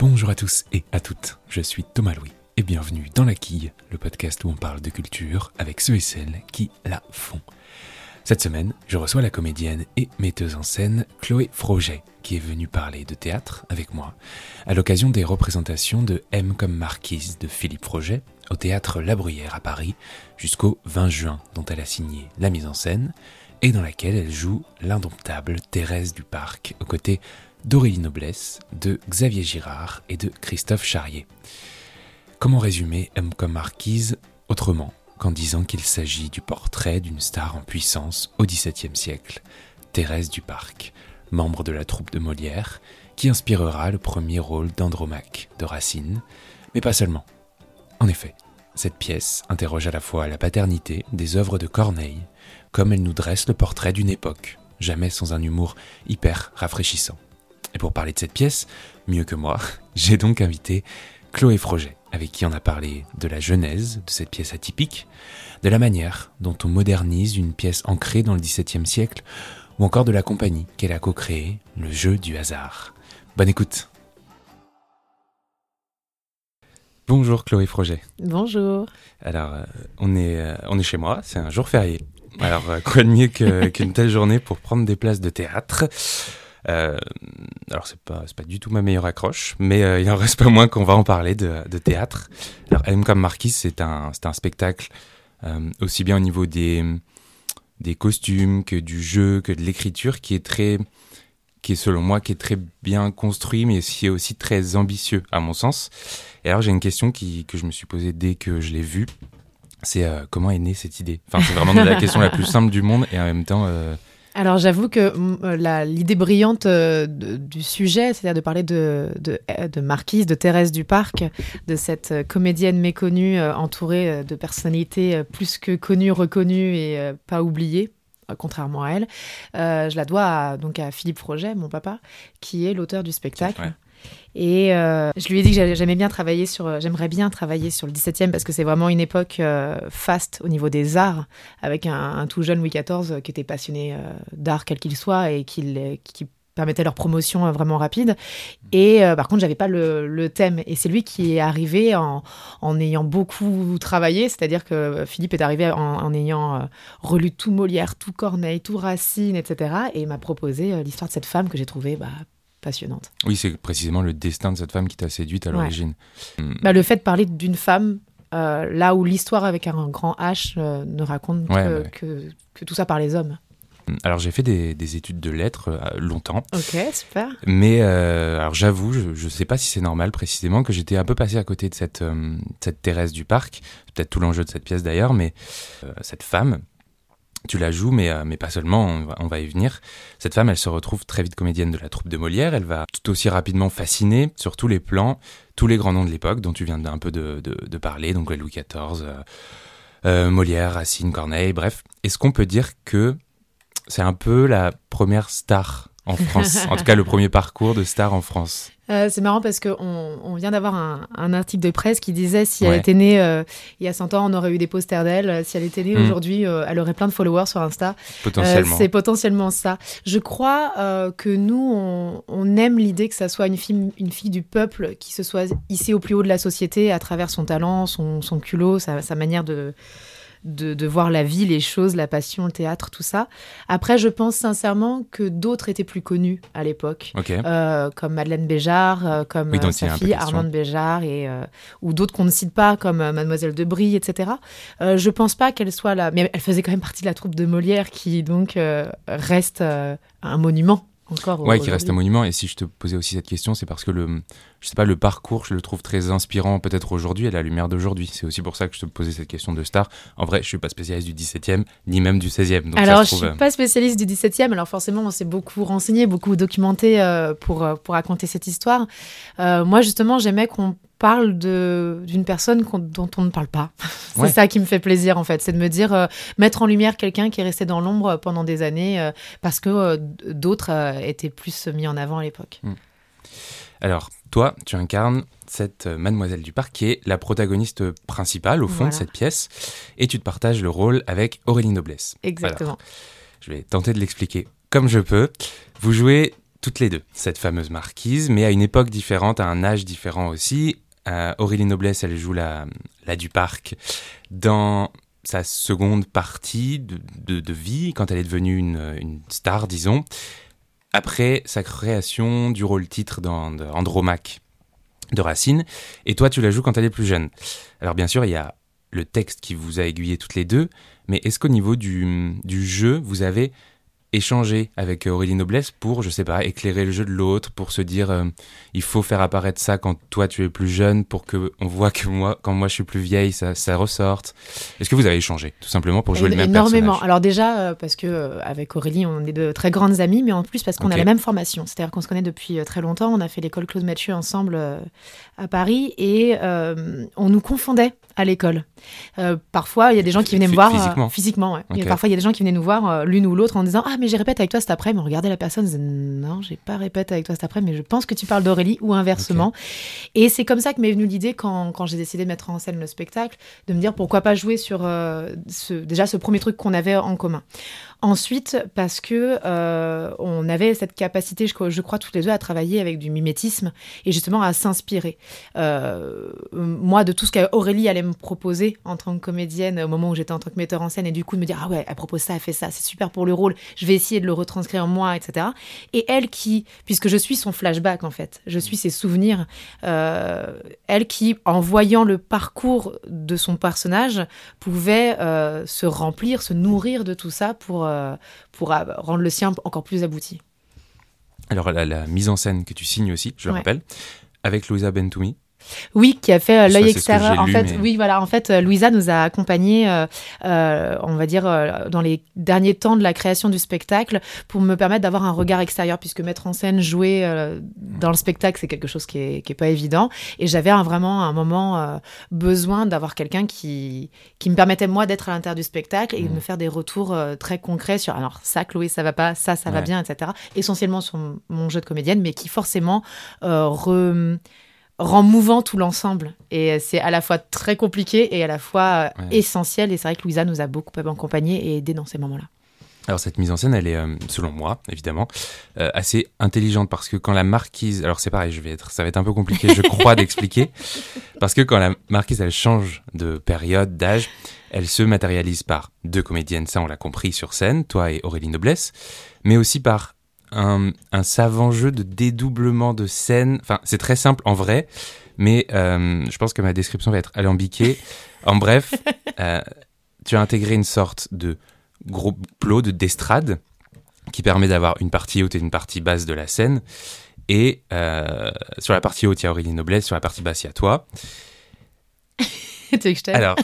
Bonjour à tous et à toutes, je suis Thomas Louis et bienvenue dans La Quille, le podcast où on parle de culture avec ceux et celles qui la font. Cette semaine, je reçois la comédienne et metteuse en scène Chloé Froget, qui est venue parler de théâtre avec moi, à l'occasion des représentations de M comme Marquise de Philippe Froget au théâtre La Bruyère à Paris jusqu'au 20 juin, dont elle a signé la mise en scène et dans laquelle elle joue l'indomptable Thérèse du Parc aux côtés d'Aurélie Noblesse, de Xavier Girard et de Christophe Charrier. Comment résumer M comme Marquise autrement qu'en disant qu'il s'agit du portrait d'une star en puissance au XVIIe siècle, Thérèse du Parc, membre de la troupe de Molière, qui inspirera le premier rôle d'Andromaque de Racine, mais pas seulement. En effet, cette pièce interroge à la fois la paternité des œuvres de Corneille, comme elle nous dresse le portrait d'une époque, jamais sans un humour hyper rafraîchissant. Et pour parler de cette pièce, mieux que moi, j'ai donc invité Chloé Froget, avec qui on a parlé de la genèse de cette pièce atypique, de la manière dont on modernise une pièce ancrée dans le XVIIe siècle, ou encore de la compagnie qu'elle a co-créée, le jeu du hasard. Bonne écoute Bonjour Chloé Froget. Bonjour. Alors, euh, on, est, euh, on est chez moi, c'est un jour férié. Alors, euh, quoi de mieux qu'une telle journée pour prendre des places de théâtre? Euh, alors c'est pas pas du tout ma meilleure accroche, mais euh, il en reste pas moins qu'on va en parler de, de théâtre. Alors M comme Marquis, c'est un un spectacle euh, aussi bien au niveau des des costumes que du jeu que de l'écriture qui est très qui est selon moi qui est très bien construit mais qui est aussi très ambitieux à mon sens. Et alors j'ai une question qui, que je me suis posée dès que je l'ai vu, c'est comment est née cette idée? Enfin c'est vraiment la question la plus simple du monde et en même temps alors j'avoue que euh, l'idée brillante euh, du sujet, c'est-à-dire de parler de, de, de, Marquise, de Thérèse du Parc, de cette euh, comédienne méconnue entourée de personnalités plus que connues, reconnues et pas oubliées, contrairement à elle, je la dois donc à Philippe Froget, mon papa, qui est l'auteur du spectacle. Et euh, je lui ai dit que bien sur, euh, j'aimerais bien travailler sur le 17e parce que c'est vraiment une époque euh, faste au niveau des arts, avec un, tout jeune Louis XIV qui était passionné d'art quel qu'il soit et qui, permettait leur promotion vraiment rapide. Et par contre, j'avais pas le, le, thème. Et c'est lui qui est arrivé en, en ayant beaucoup travaillé, c'est-à-dire que Philippe est arrivé en, ayant relu tout Molière, tout Corneille, tout Racine, etc. Et m'a proposé l'histoire de cette femme que j'ai trouvée bah, passionnante. Oui, c'est précisément le destin de cette femme qui t'a séduite à l'origine. Ouais. Bah, le fait de parler d'une femme, euh, là où l'histoire avec un grand H euh, ne raconte Ouais, que, ouais. que, que tout ça par les hommes. Alors j'ai fait des, des, études de lettres euh, longtemps. Ok, super. Mais alors j'avoue, je ne sais pas si c'est normal précisément que j'étais un peu passé à côté de cette, cette Thérèse du Parc. Peut-être tout l'enjeu de cette pièce d'ailleurs, mais cette femme, tu la joues, mais, euh, mais pas seulement, on va, on va y venir. Cette femme, elle se retrouve très vite comédienne de la troupe de Molière. Elle va tout aussi rapidement fasciner sur tous les plans, tous les grands noms de l'époque dont tu viens d'un peu de, de, de, parler, donc Louis XIV, euh, euh, Molière, Racine, Corneille, bref. Est-ce qu'on peut dire que c'est un peu la première star en France, en tout cas le premier parcours de star en France. Euh, c'est marrant parce qu'on on vient d'avoir un, un, article de presse qui disait si ouais. elle était née euh, il y a 100 ans, on aurait eu des posters d'elle. Si elle était née mmh. aujourd'hui, euh, elle aurait plein de followers sur Insta. Potentiellement. c'est potentiellement ça. Je crois que nous, on, on aime l'idée que ça soit une fille, une fille du peuple qui se soit hissée au plus haut de la société à travers son talent, son, son culot, sa, sa manière de de, de, voir la vie, les choses, la passion, le théâtre, tout ça. Après, je pense sincèrement que d'autres étaient plus connus à l'époque, okay. euh, comme Madeleine Béjart, euh, comme oui, euh, sa fille Armande Béjart, et, euh, ou d'autres qu'on ne cite pas, comme euh, Mademoiselle de Brie, etc. Euh, je pense pas qu'elle soit là, mais elle faisait quand même partie de la troupe de Molière, qui donc reste un monument encore. Ouais, qui reste un monument. Et si je te posais aussi cette question, c'est parce que le, je sais pas, le parcours, je le trouve très inspirant peut-être aujourd'hui, à la lumière d'aujourd'hui. C'est aussi pour ça que je te posais cette question de star. En vrai, je suis pas spécialiste du 17e, ni même du 16e. Donc alors, trouve... je suis pas spécialiste du 17e. Alors forcément, on s'est beaucoup renseigné, beaucoup documenté euh, pour, pour raconter cette histoire. Euh, moi, justement, j'aimais qu'on parle d'une personne dont on ne parle pas. c'est ouais. ça qui me fait plaisir en fait, c'est de me dire euh, mettre en lumière quelqu'un qui est resté dans l'ombre pendant des années euh, parce que euh, d'autres étaient plus mis en avant à l'époque. Mmh. Alors, toi, tu incarnes cette mademoiselle du parc qui est la protagoniste principale au fond voilà. de cette pièce et tu te partages le rôle avec Aurélie Noblesse. Exactement. Alors, je vais tenter de l'expliquer comme je peux. Vous jouez toutes les deux, cette fameuse marquise, mais à une époque différente, à un âge différent aussi. Euh, Aurélie Noblesse, elle joue la, la du parc dans sa seconde partie de, vie, quand elle est devenue une, star, disons, après sa création du rôle-titre dans Andromaque de Racine, et toi tu la joues quand elle est plus jeune. Alors bien sûr, il y a le texte qui vous a aiguillé toutes les deux, mais est-ce qu'au niveau du, du jeu, vous avez échanger avec euh, Aurélie Noblesse pour, je sais pas, éclairer le jeu de l'autre, pour se dire euh, il faut faire apparaître ça quand toi tu es plus jeune pour que on voit que moi, quand moi je suis plus vieille, ça, ça ressorte. Est-ce que vous avez échangé tout simplement pour jouer le même Énormément. Alors déjà euh, parce que avec Aurélie on est de très grandes amies, mais en plus parce qu'on a la même formation. C'est-à-dire qu'on se connaît depuis très longtemps. On a fait l'école Claude Mathieu ensemble à Paris et on nous confondait à l'école. Euh, parfois, il y a des gens qui venaient me voir physiquement. Euh, physiquement ouais. Parfois, il y a des gens qui venaient nous voir euh, l'une ou l'autre en disant ah mais j'ai répète avec toi cet après. Mais on regardait la personne, on disait non j'ai pas répète avec toi cet après, mais je pense que tu parles d'Aurélie ou inversement. Et c'est comme ça que m'est venue l'idée quand, quand j'ai décidé de mettre en scène le spectacle, de me dire pourquoi pas jouer sur ce, déjà ce premier truc qu'on avait en commun. Ensuite, parce que on avait cette capacité, je, je, crois, toutes les deux à travailler avec du mimétisme et justement à s'inspirer. Moi, de tout ce qu'Aurélie allait me proposer en tant que comédienne au moment où j'étais en tant que metteur en scène et du coup de me dire ah ouais, elle propose ça, elle fait ça, c'est super pour le rôle, je vais essayer de le retranscrire moi, etc. Et elle qui, puisque je suis son flashback en fait, je suis ses souvenirs, euh, elle qui, en voyant le parcours de son personnage, pouvait se remplir, se nourrir de tout ça pour euh, pour euh, rendre le sien encore plus abouti. Alors la, mise en scène que tu signes aussi, je le rappelle, avec Louisa Bentoumi, oui, qui a fait euh, l'œil extérieur. En fait, oui, voilà. En fait, euh, Louisa nous a accompagnés, euh, on va dire, dans les derniers temps de la création du spectacle, pour me permettre d'avoir un regard extérieur, puisque mettre en scène, jouer dans le spectacle, c'est quelque chose qui est, qui est pas évident. Et j'avais vraiment un moment besoin d'avoir quelqu'un qui qui me permettait moi d'être à l'intérieur du spectacle et de mmh. me faire des retours très concrets sur alors ça, Chloé, ça va pas, ça, ça va bien, etc. Essentiellement sur mon jeu de comédienne, mais qui forcément re rend mouvant tout l'ensemble. Et c'est à la fois très compliqué et à la fois euh, essentiel. Et c'est vrai que Louisa nous a beaucoup accompagnés et aidés dans ces moments-là. Alors cette mise en scène, elle est, euh, selon moi, évidemment, euh, assez intelligente parce que quand la marquise, alors c'est pareil, je vais être, ça va être un peu compliqué, je crois, d'expliquer, parce que quand la marquise, elle change de période, d'âge, elle se matérialise par deux comédiennes, ça on l'a compris sur scène, toi et Aurélie Noblesse, mais aussi par un, savant jeu de dédoublement de scène. Enfin, c'est très simple en vrai, mais euh, je pense que ma description va être alambiquée. En bref, euh, tu as intégré une sorte de gros plot de d'estrade qui permet d'avoir une partie haute et une partie basse de la scène. Et euh, sur la partie haute, il y a Aurélie Noblesse, sur la partie basse, il y a toi. Alors,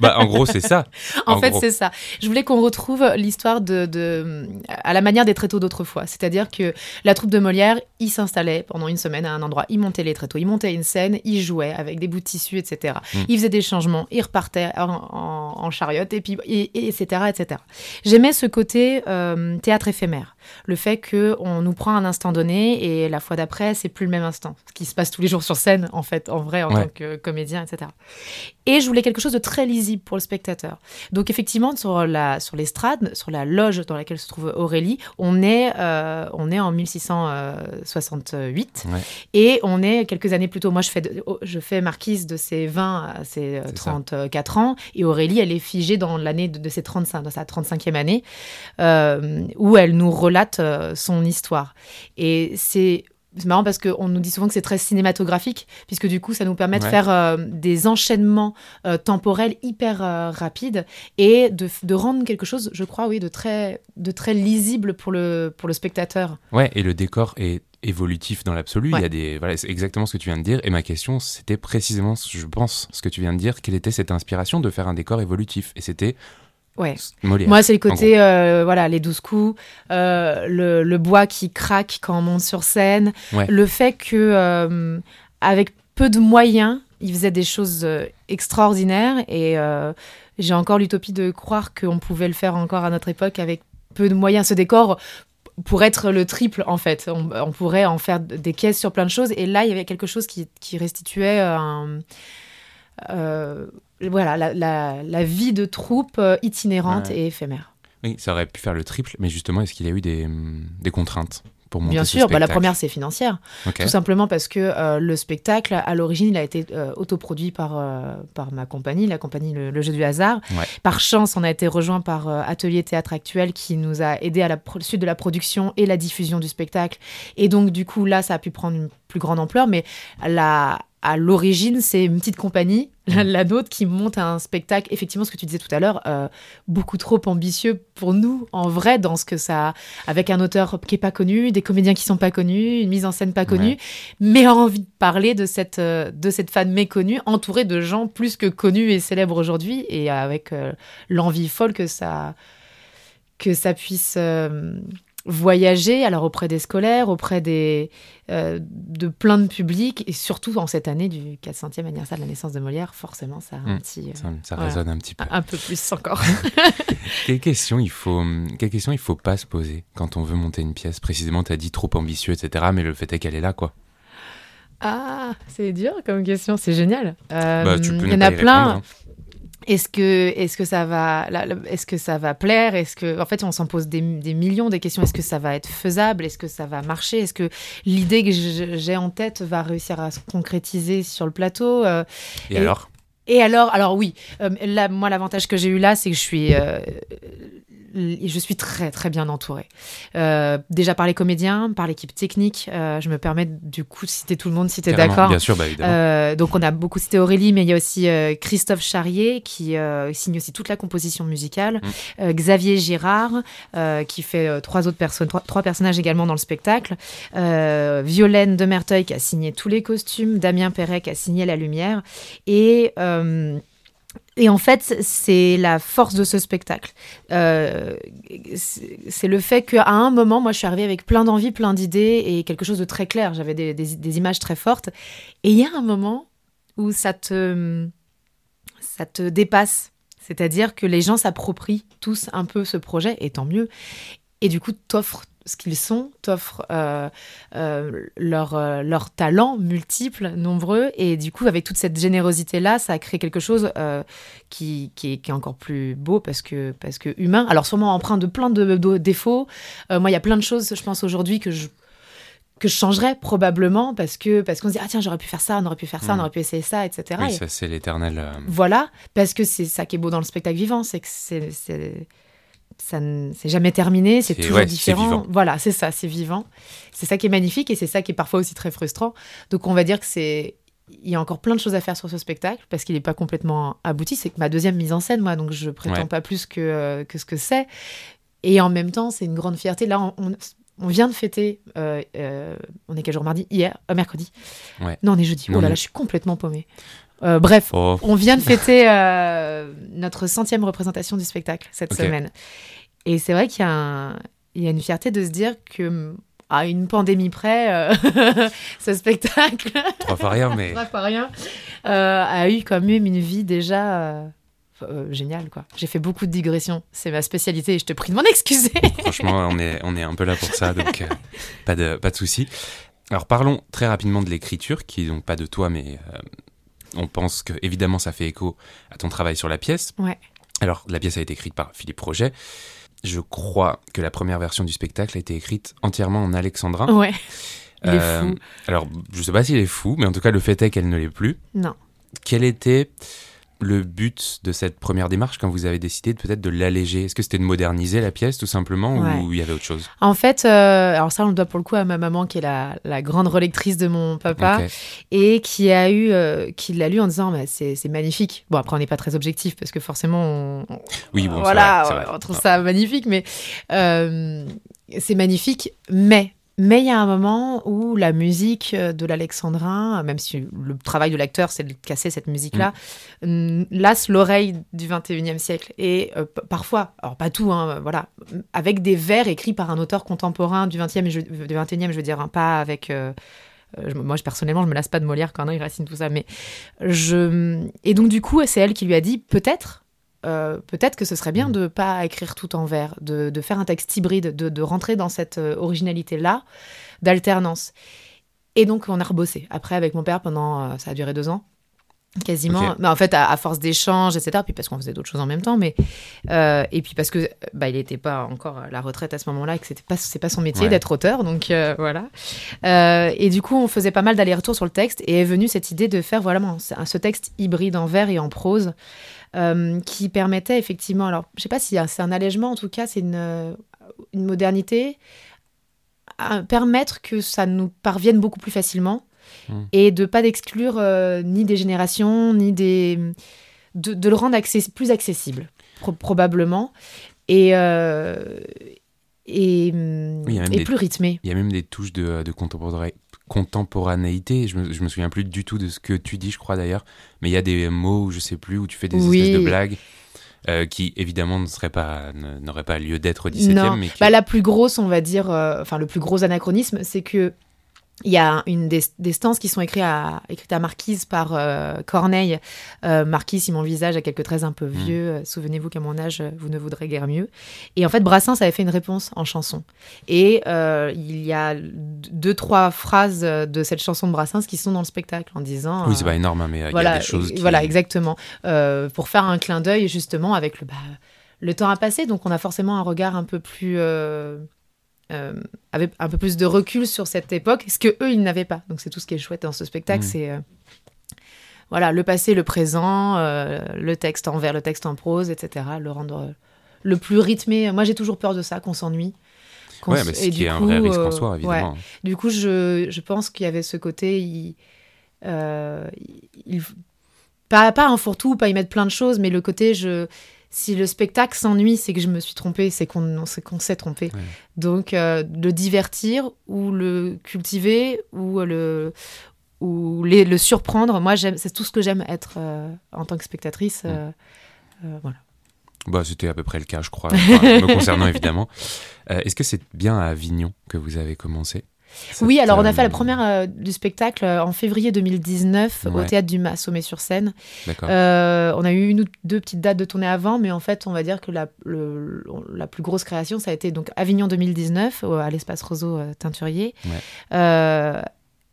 bah, en gros, c'est ça. en, fait, c'est ça. Je voulais qu'on retrouve l'histoire de, de, à la manière des tréteaux d'autrefois. C'est-à-dire que la troupe de Molière, ils s'installaient pendant une semaine à un endroit, ils montaient les tréteaux, ils montaient une scène, ils jouaient avec des bouts de tissu, etc. Mm. Ils faisaient des changements, ils repartaient en, en, chariote, et puis, et, etc., etc. J'aimais ce côté euh, théâtre éphémère. Le fait qu'on nous prend un instant donné et la fois d'après, c'est plus le même instant. Ce qui se passe tous les jours sur scène, en fait, en vrai, en tant que comédien, etc. Et je voulais quelque chose de très lisible pour le spectateur. Donc effectivement, sur la sur l'estrade, sur la loge dans laquelle se trouve Aurélie, on est euh, on est en 1668 et on est quelques années plus tôt. Moi, je fais oh, je fais marquise de ses 20 à ses 34 ans et Aurélie, elle est figée dans l'année de, ses 35, dans sa 35e année, euh, où elle nous relate euh, son histoire. Et c'est c'est marrant parce qu'on nous dit souvent que c'est très cinématographique, puisque du coup, ça nous permet de faire euh, des enchaînements euh, temporels hyper euh, rapides et de, de, rendre quelque chose, je crois, oui, de très, de très lisible pour le, pour le spectateur. Ouais, et le décor est évolutif dans l'absolu. Il y a des, voilà, c'est exactement ce que tu viens de dire. Et ma question, c'était précisément, je pense, ce que tu viens de dire. Quelle était cette inspiration de faire un décor évolutif? Et c'était Ouais. Moi, c'est le côté, euh, voilà, les douze coups, euh, le, bois qui craque quand on monte sur scène, le fait que, euh, avec peu de moyens, il faisait des choses extraordinaires et j'ai encore l'utopie de croire qu'on pouvait le faire encore à notre époque avec peu de moyens. Ce décor pour être le triple en fait. On, pourrait en faire des caisses sur plein de choses et là, il y avait quelque chose qui, qui restituait un voilà, la, vie de troupe euh, itinérante et éphémère. Oui, ça aurait pu faire le triple, mais justement, est-ce qu'il y a eu des, contraintes pour monter Bien ce sûr, bah, la première c'est financière. Tout simplement parce que euh, le spectacle, à l'origine, il a été euh, autoproduit par, euh, par ma compagnie, la compagnie le, Le Jeu du Hasard. Ouais. Par chance, on a été rejoint par Atelier Théâtre Actuel qui nous a aidé à la suite de la production et la diffusion du spectacle. Et donc, du coup, là, ça a pu prendre une plus grande ampleur. Mais la, à l'origine, c'est une petite compagnie, la, la nôtre, qui monte un spectacle, effectivement, ce que tu disais tout à l'heure, euh, beaucoup trop ambitieux pour nous, en vrai, dans ce que ça avec un auteur qui est pas connu, des comédiens qui sont pas connus, une mise en scène pas connue, Ouais. mais a envie de parler de cette euh, de cette femme méconnue, entourée de gens plus que connus et célèbres aujourd'hui, et avec euh, l'envie folle que ça que ça puisse euh, voyager, alors auprès des scolaires, auprès des euh, de plein de publics, et surtout en cette année du 400e anniversaire de la naissance de Molière, forcément, ça a un Mm. petit euh, Ça, ça Voilà. résonne un petit peu. un peu plus encore. Quelles questions il faut, hum, quelles questions il faut pas se poser quand on veut monter une pièce? Précisément, tu as dit trop ambitieux, etc. Mais le fait est qu'elle est là, quoi. Ah, c'est dur comme question, c'est génial. Euh, Bah, tu peux Il y en a plein. répondre, hein. Est-ce que, ça va, là, là, est-ce que ça va plaire? Est-ce que, en fait, on s'en pose des, des millions des questions. Est-ce que ça va être faisable? Est-ce que ça va marcher? Est-ce que l'idée que j'ai en tête va réussir à se concrétiser sur le plateau? Euh, Et, Et- alors? Et alors, alors oui, euh, là, moi, l'avantage que j'ai eu là, c'est que je suis, euh, je suis très, très bien entourée. Euh, déjà par les comédiens, par l'équipe technique. euh, je me permets du coup de citer tout le monde si tu es d'accord. Bien sûr, bah, évidemment. Euh, donc on a beaucoup cité Aurélie, mais il y a aussi Christophe Charrier qui signe aussi toute la composition musicale, Mm. Xavier Girard qui fait trois autres personnes, trois, trois personnages également dans le spectacle, Violaine de Merteuil qui a signé tous les costumes, Damien Perret qui a signé la lumière et et en fait, c'est la force de ce spectacle. Euh, c'est le fait qu'à un moment, moi, je suis arrivée avec plein d'envies, plein d'idées et quelque chose de très clair. J'avais des, des- des images très fortes. Et il y a un moment où ça te, ça te dépasse. C'est-à-dire que les gens s'approprient tous un peu ce projet, et tant mieux. Et du coup, t'offres ce qu'ils sont, t'offres euh, euh, leurs euh, talents multiples, nombreux. Et du coup, avec toute cette générosité-là, ça a créé quelque chose euh, qui, qui, est, qui est encore plus beau parce que, parce que humain. Alors, sûrement empreint de plein de, de défauts. Moi, il y a plein de choses, je pense, aujourd'hui que je que je changerais probablement parce que parce qu'on se dit ah tiens j'aurais pu faire ça on aurait pu faire ça Mm. on aurait pu essayer ça etc oui, Et- ça, c'est l'éternel. euh, voilà, parce que c'est ça qui est beau dans le spectacle vivant, c'est que c'est- ça ne c'est jamais terminé, c'est toujours ouais, différent. vivant. Voilà, c'est ça, c'est vivant. C'est ça qui est magnifique et c'est ça qui est parfois aussi très frustrant. Donc on va dire que c'est il y a encore plein de choses à faire sur ce spectacle parce qu'il n'est pas complètement abouti. C'est que ma deuxième mise en scène, moi, donc je prétends Ouais. pas plus que, euh, que ce que c'est. Et en même temps, c'est une grande fierté. Là, on, vient de fêter. euh, euh, on est quel jour? Mardi? Hier, mercredi? Ouais. Non, on est jeudi. Non, oh là là, je suis complètement paumée. Euh, bref, Oh, on vient de fêter euh, notre centième représentation du spectacle cette semaine. Et c'est vrai qu'il y, a y une fierté de se dire que à une pandémie près, euh, ce spectacle, trois fois rien, mais pas rien, euh, a eu quand même une vie déjà géniale. quoi. J'ai fait beaucoup de digressions. C'est ma spécialité et je te prie de m'en excuser. franchement, on est, on est un peu là pour ça, donc pas de, pas de souci. Alors parlons très rapidement de l'écriture, qui est donc pas de toi, mais euh, on pense que évidemment ça fait écho à ton travail sur la pièce. Ouais. Alors la pièce a été écrite par Philippe Roget. Je crois que la première version du spectacle a été écrite entièrement en alexandrin. Ouais. Il est Euh, fou. Alors, je sais pas s'il est fou, mais en tout cas, le fait est qu'elle ne l'est plus. Non. Quel était le but de cette première démarche quand vous avez décidé de peut-être de l'alléger? Est-ce que c'était de moderniser la pièce tout simplement Ouais. ou il y avait autre chose? En fait, euh, alors ça, on le doit pour le coup à ma maman qui est la, la grande relectrice de mon papa. Et qui a eu euh, qui l'a lu en disant bah, c'est magnifique. Bon après on n'est pas très objectif parce que forcément on, on- Oui, bon, c'est voilà vrai, on trouve ça magnifique mais euh, c'est magnifique mais mais il y a un moment où la musique euh, de l'alexandrin, même si le travail de l'acteur c'est de casser cette musique-là, lasse l'oreille du 21e siècle. Et euh, parfois, alors pas tout, hein, voilà, avec des vers écrits par un auteur contemporain du 20e, et je- du 21e, je veux dire, hein, pas avec euh, euh, moi, personnellement, je me lasse pas de Molière, Corneille, Racine, tout ça. Mais je et donc du coup, c'est elle qui lui a dit peut-être. Euh, peut-être que ce serait bien Mhm. de pas écrire tout en vers, de, de faire un texte hybride, de, de rentrer dans cette euh, originalité-là, d'alternance. Et donc, on a rebossé. Après, avec mon père, pendant, euh, ça a duré deux ans, quasiment. Mais en fait, à, force d'échanges, etc. Puis parce qu'on faisait d'autres choses en même temps, mais euh, et puis parce que bah, il n'était pas encore à la retraite à ce moment-là, et que c'était pas c'est pas son métier d'être auteur, donc euh, voilà. Euh, et du coup, on faisait pas mal d'allers-retours sur le texte, et est venue cette idée de faire voilà ce texte hybride en vers et en prose. Qui permettait effectivement, alors je sais pas si c'est un allègement, en tout cas c'est une, une modernité, à permettre que ça nous parvienne beaucoup plus facilement Mm. et de pas d'exclure euh, ni des générations, ni des. de, le rendre plus accessible, probablement. Et. Euh, et, plus rythmé. Il y a même des touches de, de contemporanéité. Je me, je me souviens plus du tout de ce que tu dis, je crois d'ailleurs. Mais il y a des mots, je sais plus, où tu fais des espèces de blagues. Euh, qui évidemment ne serait pas n'aurait pas lieu d'être au 17e mais bah, la plus grosse on va dire enfin le plus gros anachronisme c'est que il y a une des, stances qui sont écrites à, écrites à Marquise par euh, Corneille. Euh, Marquise, si mon visage a quelques traits un peu mm. vieux, euh, souvenez-vous qu'à mon âge, vous ne voudrez guère mieux. Et en fait, Brassens avait fait une réponse en chanson. Et il y a deux, trois phrases de cette chanson de Brassens qui sont dans le spectacle en disant. Oui, c'est pas énorme, hein, mais il y a des choses. Voilà, exactement. pour faire un clin d'œil, justement, avec le. Bah, le temps a passé, donc on a forcément un regard un peu plus euh, avait un peu plus de recul sur cette époque, ce que eux ils n'avaient pas. Donc c'est tout ce qui est chouette dans ce spectacle, mmh. c'est euh, voilà le passé, le présent, euh, le texte en vers, le texte en prose, etc. Le rendre le plus rythmé. Moi j'ai toujours peur de ça, qu'on s'ennuie. Ouais, mais ce qui est un vrai risque en soi, évidemment. Du coup, je, je pense qu'il y avait ce côté, il, il pas, pas un fourre-tout, pas y mettre plein de choses, mais le côté, je, si le spectacle s'ennuie, c'est que je me suis trompée, c'est qu'on qu'on s'est trompé. Donc, euh, le divertir ou le cultiver ou le ou les, le surprendre, moi, c'est tout ce que j'aime être euh, en tant que spectatrice. Euh, voilà. Bah, c'était à peu près le cas, je crois, me concernant évidemment. Est-ce que c'est bien à Avignon que vous avez commencé? Oui, alors on a fait la première euh, du spectacle euh, en février 2019 au théâtre du Mas, sur scène. Euh, on a eu une ou deux petites dates de tournée avant, mais en fait, on va dire que la, la plus grosse création, ça a été donc Avignon 2019 à l'espace Roseau Teinturier.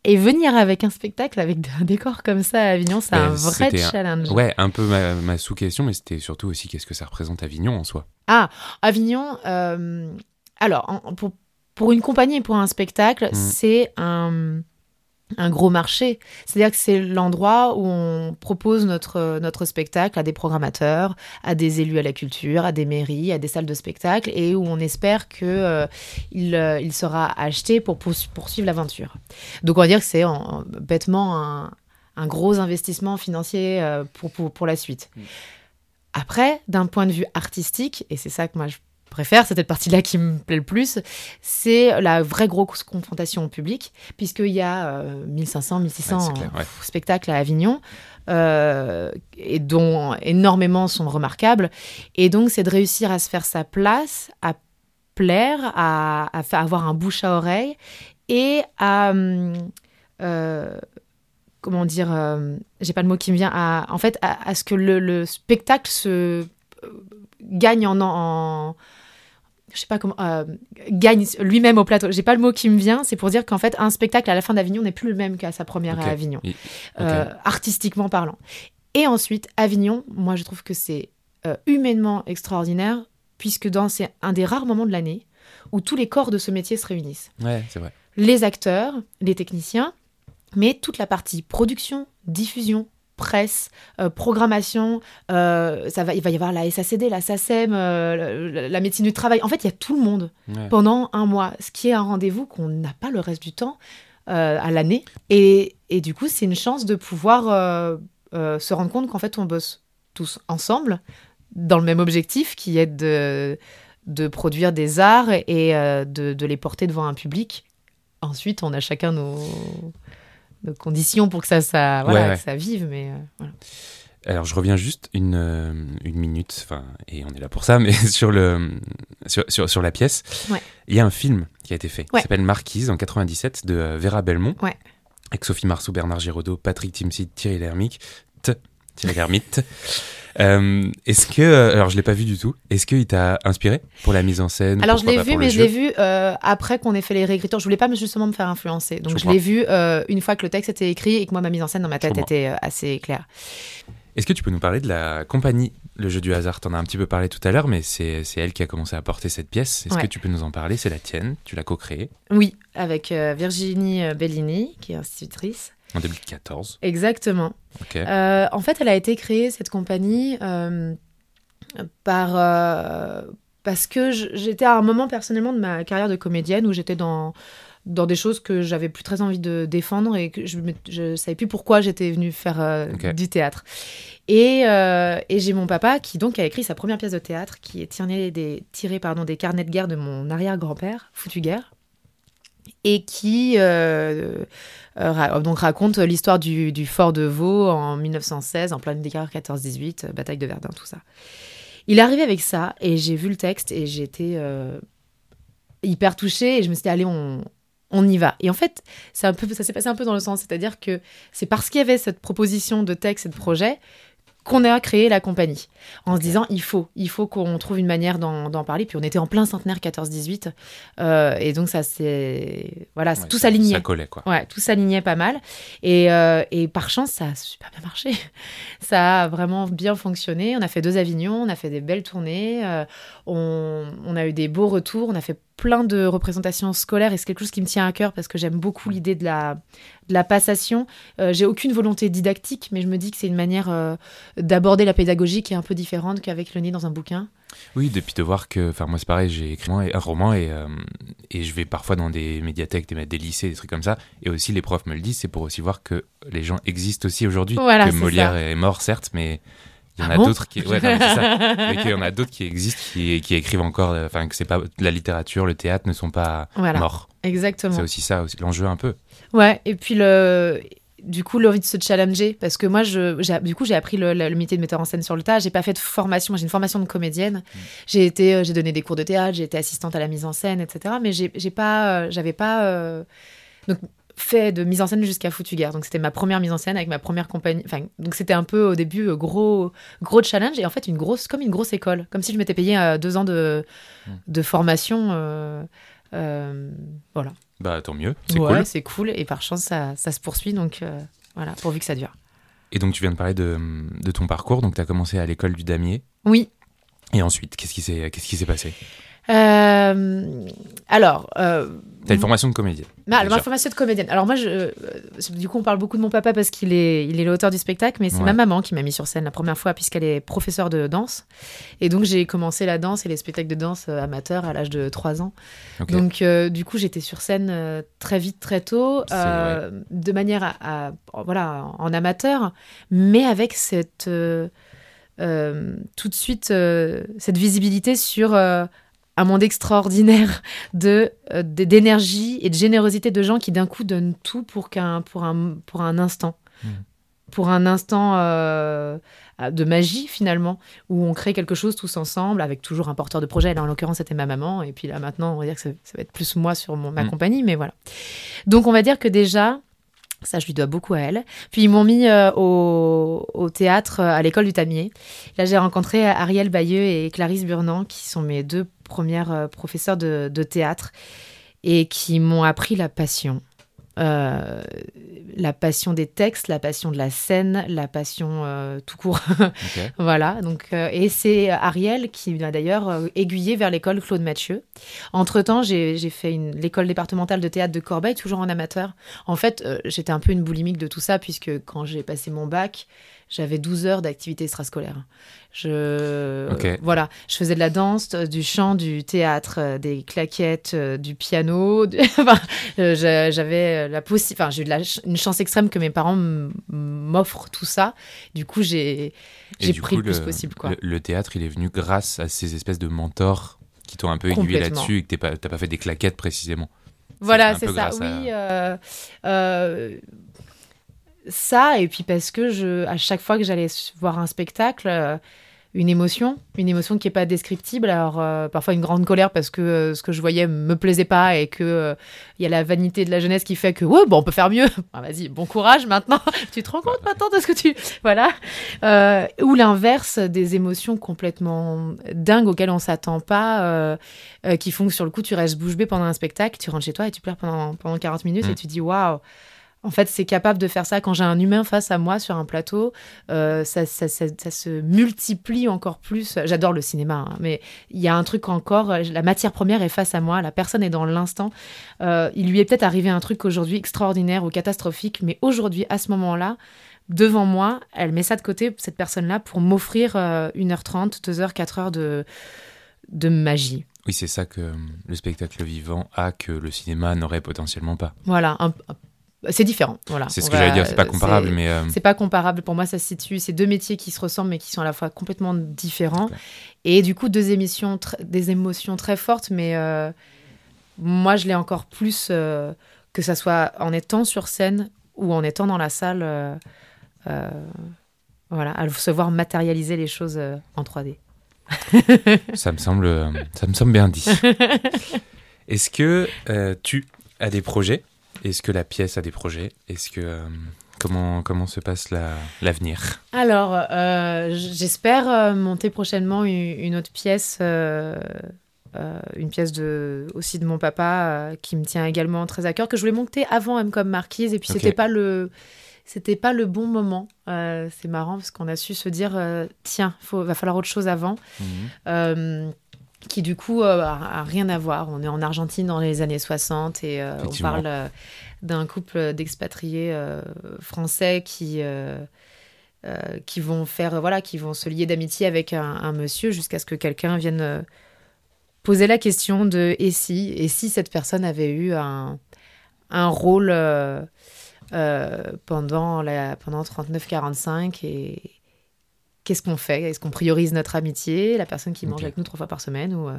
et venir avec un spectacle avec un décor comme ça à Avignon, c'est un vrai challenge. Ouais, un peu ma, sous-question, mais c'était surtout aussi qu'est-ce que ça représente Avignon en soi? Ah, Avignon. alors, pour, pour une compagnie et pour un spectacle, mm. c'est un, un, gros marché. C'est-à-dire que c'est l'endroit où on propose notre, notre spectacle à des programmateurs, à des élus à la culture, à des mairies, à des salles de spectacle, et où on espère qu'il euh, euh, il sera acheté pour poursuivre l'aventure. Donc on va dire que c'est bêtement un, un, gros investissement financier euh, pour, pour, pour, la suite. Mm. Après, d'un point de vue artistique, et c'est ça que moi je préfère, c'est cette partie-là qui me plaît le plus, c'est la vraie grosse confrontation au public, puisqu'il y a 1500, euh, 1600 spectacles à Avignon, euh, et dont énormément sont remarquables. Et donc, c'est de réussir à se faire sa place, à plaire, à, avoir un bouche à oreille, et à... Euh, comment dire, j'ai pas le mot qui me vient, à, en fait, à, ce que le, spectacle se gagne en, en, je sais pas comment, euh, gagne lui-même au plateau. J'ai pas le mot qui me vient, c'est pour dire qu'en fait, un spectacle à la fin d'Avignon n'est plus le même qu'à sa première à Avignon, euh, artistiquement parlant. Et ensuite, Avignon, moi je trouve que c'est euh, humainement extraordinaire, puisque dans c'est un des rares moments de l'année où tous les corps de ce métier se réunissent. Ouais, c'est vrai. Les acteurs, les techniciens, mais toute la partie production, diffusion, presse, euh, programmation, euh, ça va, il va y avoir la SACD, la SACEM, euh, la, médecine du travail. En fait, il y a tout le monde pendant un mois, ce qui est un rendez-vous qu'on n'a pas le reste du temps à l'année. Et, et, du coup, c'est une chance de pouvoir se rendre compte qu'en fait, on bosse tous ensemble dans le même objectif qui est de, de produire des arts et de, de les porter devant un public. Ensuite, on a chacun nos, de conditions pour que ça, ça, voilà, ça vive. Mais euh, voilà. Alors je reviens juste une, euh, une minute, et on est là pour ça, mais sur, le, sur, sur, sur la pièce, il y a un film qui a été fait, qui s'appelle Marquise en 97 de euh, Vera Belmont, avec Sophie Marceau, Bernard Giraudot, Patrick Timsit, Thierry Lhermitte. Thierry Lhermitte. Euh, est-ce que, euh, alors je l'ai pas vu du tout, est-ce qu'il t'a inspiré pour la mise en scène Alors je l'ai vu, mais je l'ai vu euh, après qu'on ait fait les réécritures. Je voulais pas me- justement me faire influencer. Donc Je je, l'ai vu euh, une fois que le texte était écrit et que moi ma mise en scène dans ma tête était assez claire. Est-ce que tu peux nous parler de la compagnie Le Jeu du hasard? T'en as un petit peu parlé tout à l'heure, mais c'est c'est elle qui a commencé à porter cette pièce. Est-ce Ouais. que tu peux nous en parler? C'est la tienne, tu l'as co-créée Oui, avec Virginie Bellini, qui est institutrice. En 2014. Exactement. Euh, en fait, elle a été créée, cette compagnie, euh, par, euh, parce que j'étais à un moment personnellement de ma carrière de comédienne où j'étais dans, dans des choses que j'avais plus très envie de défendre et que je ne savais plus pourquoi j'étais venue faire du théâtre. Et, et j'ai mon papa qui donc a écrit sa première pièce de théâtre qui est tirée des, tirée, pardon, des carnets de guerre de mon arrière-grand-père, Foutu Guerre, et qui euh, euh, ra- donc raconte l'histoire du, fort de Vaux en 1916, en pleine guerre 14-18, euh, bataille de Verdun, tout ça. Il est arrivé avec ça et j'ai vu le texte et été euh, hyper touchée et je me suis dit allez on on y va. Et en fait, ça s'est passé un peu dans le sens, c'est-à-dire que c'est parce qu'il y avait cette proposition de texte et de projet qu'on a créé la compagnie, en se disant il faut, il faut qu'on trouve une manière d'en parler. Puis on était en plein centenaire 14-18, euh, et donc ça c'est voilà, Ouais, tout s'alignait. Ça collait, quoi. Ouais, tout s'alignait pas mal. Et, euh, et par chance, ça a super bien marché. Ça a vraiment bien fonctionné. On a fait deux Avignons, on a fait des belles tournées, euh, on, on a eu des beaux retours, on a fait plein de représentations scolaires et c'est quelque chose qui me tient à cœur parce que j'aime beaucoup l'idée de la, de la passation. Euh, J'ai aucune volonté didactique, mais je me dis que c'est une manière euh, d'aborder la pédagogie qui est un peu différente qu'avec le nez dans un bouquin. Oui, depuis de voir que, enfin moi c'est pareil, j'ai écrit un roman et, euh, et je vais parfois dans des médiathèques, des, des lycées, des trucs comme ça, et aussi les profs me le disent, c'est pour aussi voir que les gens existent aussi aujourd'hui, Voilà, que Molière ça. est mort certes, mais il y en Ah a bon d'autres qui, ouais, non, mais c'est ça. mais qu'il y en a d'autres qui existent, qui, qui écrivent encore, euh, enfin que c'est pas la littérature, le théâtre ne sont pas Voilà. morts. Exactement. C'est aussi ça, aussi l'enjeu un peu. Ouais, et puis le du coup l'envie de se challenger parce que moi je j'ai- du coup j'ai appris le, le, le métier de metteur en scène sur le tas j'ai pas fait de formation moi j'ai une formation de comédienne j'ai été euh, j'ai donné des cours de théâtre j'ai été assistante à la mise en scène etc mais j'ai pas euh, j'avais pas euh, donc fait de mise en scène jusqu'à Foutu Guerre donc c'était ma première mise en scène avec ma première compagnie enfin donc c'était un peu au début euh, gros gros challenge et en fait une grosse comme une grosse école comme si je m'étais payé euh, deux ans de Mm. de formation euh, voilà Bah tant mieux, c'est ouais, cool. c'est cool. Et par chance, ça, ça se poursuit. Donc voilà, pourvu que ça dure. Et donc tu viens de parler de, de ton parcours, donc tu as commencé à l'école du damier, Oui. Et ensuite, qu'est-ce qui s'est qu'est-ce qui s'est passé? Euh, alors, euh, T'as une formation de comédienne. ma, ma formation de comédienne. Alors moi, je, euh, du coup, on parle beaucoup de mon papa parce qu'il est, il est l'auteur du spectacle, mais c'est Ouais. ma maman qui m'a mis sur scène la première fois puisqu'elle est professeure de danse. Et donc j'ai commencé la danse et les spectacles de danse amateurs à l'âge de 3 ans. Donc euh, du coup, j'étais sur scène très vite, très tôt, de manière à, à- voilà, en amateur, mais avec cette tout de suite euh, cette visibilité sur euh, un monde extraordinaire de euh, d'énergie et de générosité de gens qui d'un coup donnent tout pour qu'un pour un pour un instant. Mhm. Pour un instant euh, de magie finalement, où on crée quelque chose tous ensemble, avec toujours un porteur de projet. Là, en l'occurrence, c'était ma maman. Et puis là, maintenant, on va dire que ça, ça va être plus moi sur mon, ma Mm. compagnie, mais voilà. Donc, on va dire que déjà, ça, je lui dois beaucoup à elle. Puis, ils m'ont mis euh, au, théâtre euh, à l'école du Tamier. Là, j'ai rencontré Ariel Bayeux et Clarisse Burnand, qui sont mes deux premières euh, professeurs de théâtre et qui m'ont appris la passion. Euh, la passion des textes, la passion de la scène, la passion euh, tout court. Voilà, donc, euh, et c'est Ariel qui m'a d'ailleurs aiguillé vers l'école Claude Mathieu. Entre-temps, j'ai j'ai fait une- l'école départementale de théâtre de Corbeil, toujours en amateur. En fait, j'étais un peu une boulimique de tout ça, puisque quand j'ai passé mon bac, j'avais 12 heures d'activité extrascolaire. Je, Ok. voilà, je faisais de la danse, euh, du chant, du théâtre, euh, des claquettes, euh, du piano. du- enfin, euh, j'a- j'avais la possi- enfin, j'ai eu de la ch- une chance extrême que mes parents m'offrent tout ça. Du coup, j'ai pris coup, le plus possible, quoi. Le, le théâtre, il est venu grâce à ces espèces de mentors qui t'ont un peu aiguillé là-dessus et que t'es pas- t'as pas fait des claquettes précisément. Voilà, c'est ça. à- Oui, euh, euh, ça et puis parce que je, à chaque fois que j'allais voir un spectacle, euh, une émotion, une émotion qui est pas descriptible. Alors euh, parfois une grande colère parce que euh, ce que je voyais me plaisait pas et que euh, il y a la vanité de la jeunesse qui fait que ouais bon on peut faire mieux. Ah, Vas-y bon courage maintenant. tu te rends compte maintenant de ce que tu voilà. Ou l'inverse des émotions complètement dingues auxquelles on s'attend pas, qui font que sur le coup tu restes bouche bée pendant un spectacle, tu rentres chez toi et tu pleures pendant pendant 40 minutes Mm. et tu dis waouh. En fait, c'est capable de faire ça quand j'ai un humain face à moi sur un plateau. euh, ça, ça- ça- ça se multiplie encore plus. J'adore le cinéma, hein, mais il y a un truc encore. La matière première est face à moi. La personne est dans l'instant. Euh, il lui est peut-être arrivé un truc aujourd'hui extraordinaire ou catastrophique, mais aujourd'hui, à ce moment-là, devant moi, elle met ça de côté, cette personne-là, pour m'offrir euh, 1h30, 2h, 4h de, de magie. Oui, c'est ça que euh, le spectacle vivant a que le cinéma n'aurait potentiellement pas. Voilà. un- un- c'est différent. Voilà. C'est ce On que j'allais dire, c'est pas comparable, mais euh, C'est pas comparable. Pour moi, ça se situe. C'est deux métiers qui se ressemblent, mais qui sont à la fois complètement différents. Et du coup, deux émissions, des émotions très fortes, mais euh, moi, je l'ai encore plus euh, que ça soit en étant sur scène ou en étant dans la salle. euh, voilà, à se voir matérialiser les choses en 3D. ça me semble, ça me semble bien dit. Est-ce que tu as des projets? Est-ce que la pièce a des projets? Est-ce que euh, comment comment se passe la- l'avenir? Alors, euh, j'espère euh, monter prochainement une, une autre pièce, euh, une pièce de, aussi de mon papa qui me tient également très à cœur, que je voulais monter avant M comme Marquise, et puis c'était pas le c'était pas le bon moment. C'est marrant parce qu'on a su se dire tiens, faut va falloir autre chose avant. Euh, qui du coup euh, a, a rien à voir. On est en Argentine dans les années 60 et euh, on parle euh, d'un couple d'expatriés euh, français qui qui vont faire voilà qui vont se lier d'amitié avec un, un monsieur jusqu'à ce que quelqu'un vienne poser la question de et si et si cette personne avait eu un un rôle pendant la pendant 39-45 et qu'est-ce qu'on fait? Est-ce qu'on priorise notre amitié, la personne qui mange avec nous trois fois par semaine ou, euh,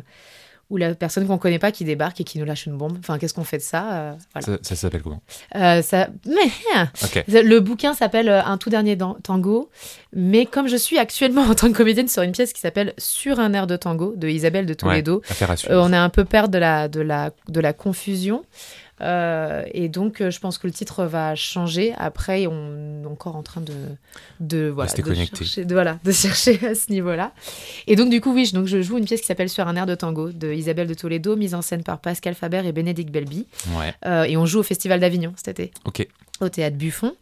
ou la personne qu'on connaît pas qui débarque et qui nous lâche une bombe? Enfin, qu'est-ce qu'on fait de ça Euh, voilà. Ça, ça s'appelle comment? Euh, ça... Mais, le bouquin s'appelle Un tout dernier tango, mais comme je suis actuellement en tant que comédienne sur une pièce qui s'appelle Sur un air de tango de Isabelle de Toledo, on est un peu peur de la, de la, de la confusion. Euh, et donc, euh, je pense que le titre va changer. Après, on est encore en train de, de, voilà, de, chercher, de, voilà, de chercher à ce niveau-là. Et donc, du coup, oui, je, donc, je joue une pièce qui s'appelle Sur un air de tango de Isabelle de Toledo, mise en scène par Pascal Faber et Bénédicte Belby. Ouais. Euh, et on joue au Festival d'Avignon cet été Ok. Au théâtre Buffon.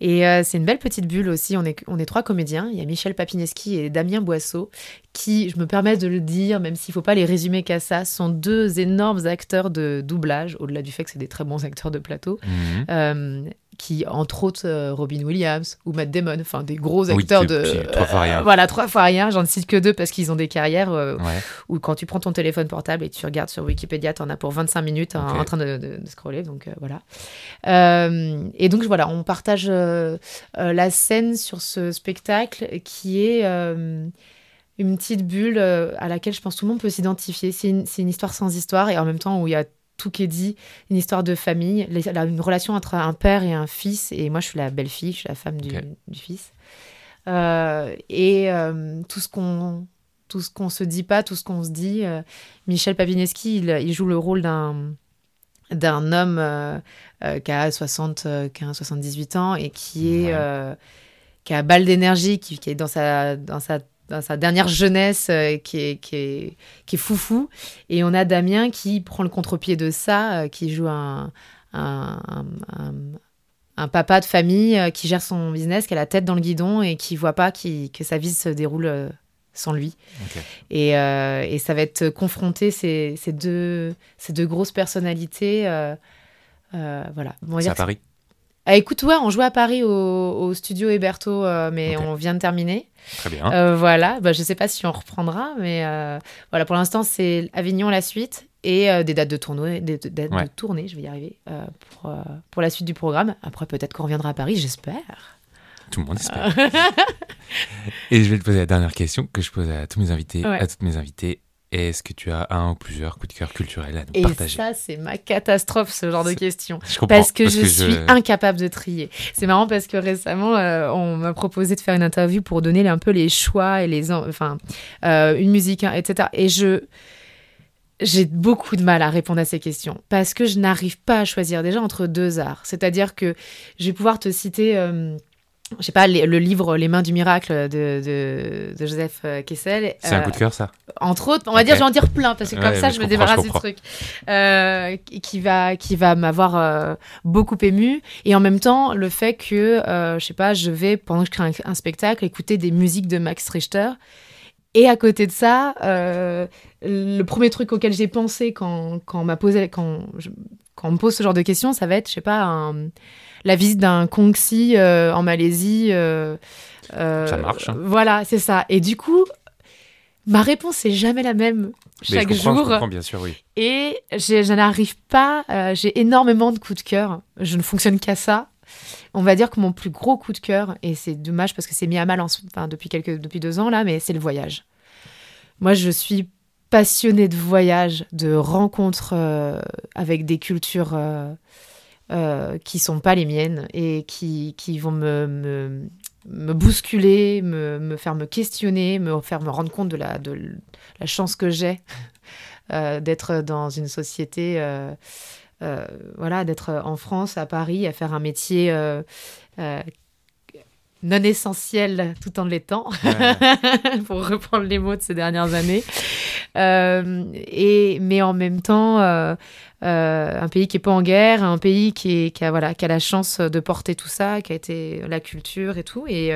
Et euh, c'est une belle petite bulle aussi. On est, on est trois comédiens. Il y a Michel Papineski et Damien Boisseau, qui, je me permets de le dire, même s'il ne faut pas les résumer qu'à ça, sont deux énormes acteurs de doublage, au-delà du fait que c'est des très bons acteurs de plateau. Mhm. euh, qui, entre autres, euh, Robin Williams ou Matt Damon, enfin des gros acteurs de. puis trois fois rien. voilà, trois fois rien. J'en cite que deux parce qu'ils ont des carrières euh, Ouais. où quand tu prends ton téléphone portable et tu regardes sur Wikipédia, tu en as pour 25 minutes en, train de, de- de scroller. Donc euh, voilà. Euh, et donc voilà, on partage euh, euh, la scène sur ce spectacle qui est euh, une petite bulle euh, à laquelle je pense tout le monde peut s'identifier. C'est une, c'est une histoire sans histoire et en même temps où il y a tout qui est dit, une histoire de famille, une relation entre un père et un fils. Et moi, je suis la belle-fille, je suis la femme du, fils. Euh, et euh, tout ce qu'on tout ce qu'on se dit pas, tout ce qu'on se dit. euh, Michel Pavineski, il, il joue le rôle d'un d'un homme qui a 75, 78 ans et qui est Ouais. qui a balle d'énergie, qui, qui est dans sa dans sa dans sa dernière jeunesse, euh, qui est qui est qui est foufou. Et on a Damien qui prend le contre-pied de ça, euh, qui joue un un, un- un- un papa de famille euh, qui gère son business, qui a la tête dans le guidon et qui voit pas qui, que sa vie se déroule sans lui. Et, et ça va être confronter ces, ces, deux, ces deux grosses personnalités. voilà. C'est à Paris? Ah, écoute, ouais, on jouait à Paris au, au studio Héberto, euh, mais on vient de terminer. Très bien. Euh, voilà, bah, je sais pas si on reprendra, mais euh, voilà, pour l'instant, c'est Avignon la suite et des dates de tournée, des des dates Ouais. de tournée, je vais y arriver, pour, pour la suite du programme. Après, peut-être qu'on reviendra à Paris, j'espère. Tout le monde espère. Et je vais te poser la dernière question que je pose à tous mes invités, Ouais. à toutes mes invitées. Est-ce que tu as un ou plusieurs coups de cœur culturels à nous Et partager ça, c'est ma catastrophe, ce genre de questions. Je comprends, Parce que je suis je- incapable de trier. C'est marrant parce que récemment, euh, on m'a proposé de faire une interview pour donner un peu les choix et les, en- enfin, euh, une musique, hein, etc. Et je, j'ai beaucoup de mal à répondre à ces questions parce que je n'arrive pas à choisir déjà entre deux arts. C'est-à-dire que je vais pouvoir te citer. euh, je sais pas, les- le livre Les mains du miracle de, de, de Joseph euh, Kessel. C'est un Euh, coup de cœur, ça entre autres, on va dire, je vais en dire plein parce que Ouais, comme ça, je, je me débarrasse du truc euh, qui va, qui va m'avoir euh, beaucoup ému. Et en même temps, le fait que, je sais pas, je vais pendant que je crée un, un spectacle écouter des musiques de Max Richter. Et à côté de ça, le premier truc auquel j'ai pensé quand, quand on posé, quand, je- quand on me pose ce genre de questions, ça va être, je sais pas, un- la visite d'un Kongsi euh, en Malaisie. euh, euh, Ça marche, hein. Voilà, c'est ça. Et du coup, ma réponse est jamais la même Mais chaque je jour. je comprends, bien sûr, oui. Et je n'arrive pas, euh, j'ai énormément de coups de cœur. Je ne fonctionne qu'à ça. On va dire que mon plus gros coup de cœur, et c'est dommage parce que c'est mis à mal en enfin, depuis, quelques, depuis deux ans là, mais c'est le voyage. Moi, je suis passionnée de voyage, de rencontres euh, avec des cultures euh, euh, qui sont pas les miennes et qui, qui vont me, me, bousculer, me, me faire me questionner, me faire me rendre compte de la, de la chance que j'ai euh, d'être dans une société, euh, euh, voilà, d'être en France, à Paris, à faire un métier non essentiel tout en l'étant, Ouais. pour reprendre les mots de ces dernières années. Euh, et, mais en même temps, euh, euh, un pays qui est pas en guerre, un pays qui, est, qui, a, voilà, qui a la chance de porter tout ça, qui a été la culture et tout. Et,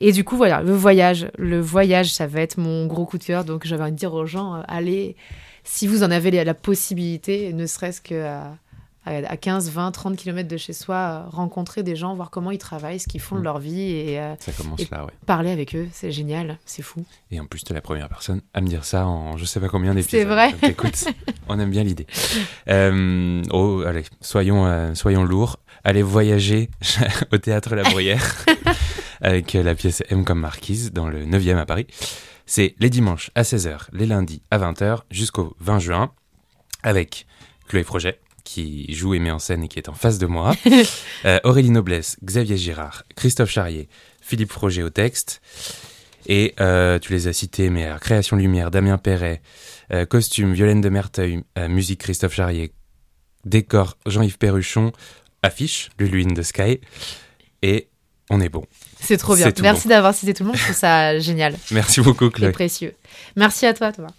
et du coup, voilà, le voyage. Le voyage, ça va être mon gros coup de cœur. Donc, j'avais envie de dire aux gens, allez, si vous en avez la, possibilité, ne serait-ce qu'à à 15, 20, 30 km de chez soi, euh, rencontrer des gens, voir comment ils travaillent, ce qu'ils font de Mm. leur vie et euh, Ça commence Et- là, ouais. parler avec eux. C'est génial, c'est fou. Et en plus, t'es la première personne à me dire ça en je sais pas combien d'épisodes. C'est vrai. Donc, écoute, on aime bien l'idée. Euh, oh, allez, soyons, euh, soyons lourds. Allez voyager au théâtre La Bruyère avec la pièce M comme Marquise dans le 9e à Paris. C'est les dimanches à 16h, les lundis à 20h jusqu'au 20 juin avec Chloé Projet qui joue et met en scène et qui est en face de moi. Euh, Aurélie Noblesse, Xavier Girard, Christophe Charrier, Philippe Froger au texte. Et euh, tu les as cités, mais alors, Création Lumière, Damien Perret, euh, Costume, Violaine de Merteuil, Musique, Christophe Charrier, Décor, Jean-Yves Perruchon, Affiche, Lulu in the Sky. Et on est bon. C'est trop bien. C'est Merci d'avoir cité tout le monde. Je trouve ça génial Merci beaucoup, Chloé. précieux. Merci à toi, Thomas.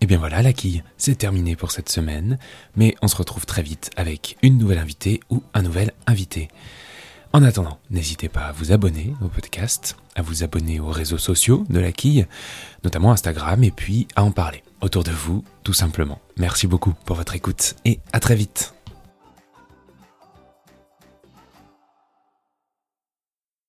Et bien voilà, la quille, c'est terminé pour cette semaine, mais on se retrouve très vite avec une nouvelle invitée ou un nouvel invité. En attendant, n'hésitez pas à vous abonner au podcast, à vous abonner aux réseaux sociaux de la quille, notamment Instagram, et puis à en parler autour de vous, tout simplement. Merci beaucoup pour votre écoute et à très vite.